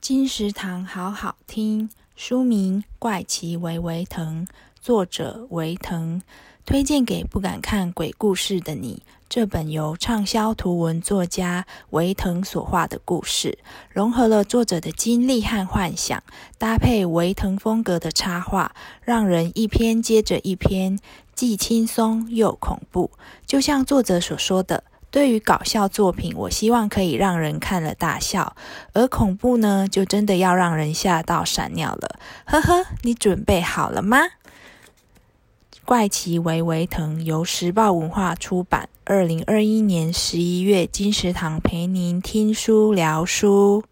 金石堂好好听，书名《怪奇维维腾》，作者维腾，推荐给不敢看鬼故事的你。这本由畅销图文作家维腾所画的故事，融合了作者的经历和幻想，搭配维腾风格的插画，让人一篇接着一篇，既轻松又恐怖。就像作者所说的。对于搞笑作品，我希望可以让人看了大笑；而恐怖呢，就真的要让人吓到闪尿了。呵呵，你准备好了吗？怪奇维维腾由时报文化出版，二零二一年十一月，金石堂陪您听书聊书。